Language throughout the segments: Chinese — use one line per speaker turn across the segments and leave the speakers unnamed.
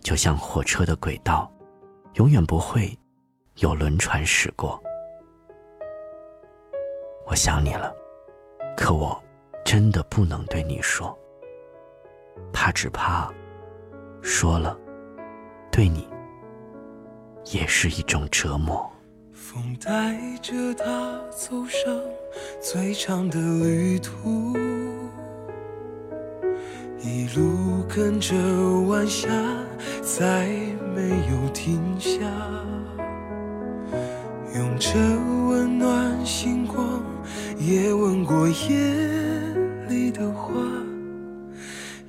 就像火车的轨道，永远不会有轮船驶过。我想你了，可我真的不能对你说，怕只怕说了，对你也是一种折磨。
风带着他走上最长的旅途，一路跟着晚霞。再没有停下，用着温暖星光，也吻过夜里的花。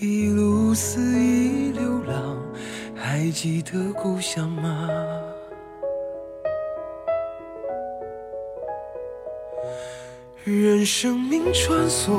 一路肆意流浪，还记得故乡吗？任生命穿梭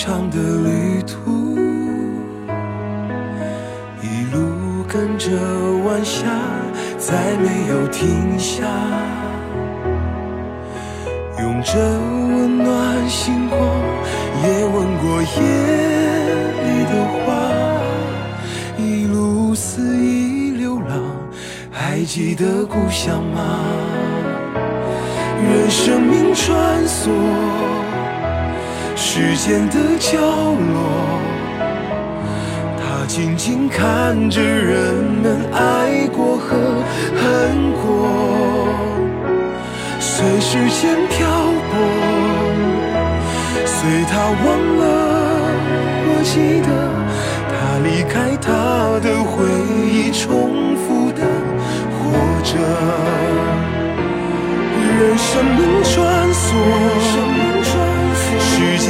长的旅途，一路跟着晚霞，再没有停下。用着温暖星光，也吻过夜里的花。一路肆意流浪，还记得故乡吗？任生命穿梭。时间的角落，他静静看着人们爱过和恨过，随时间漂泊，随他忘了，我记得他离开，他。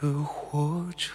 的活着。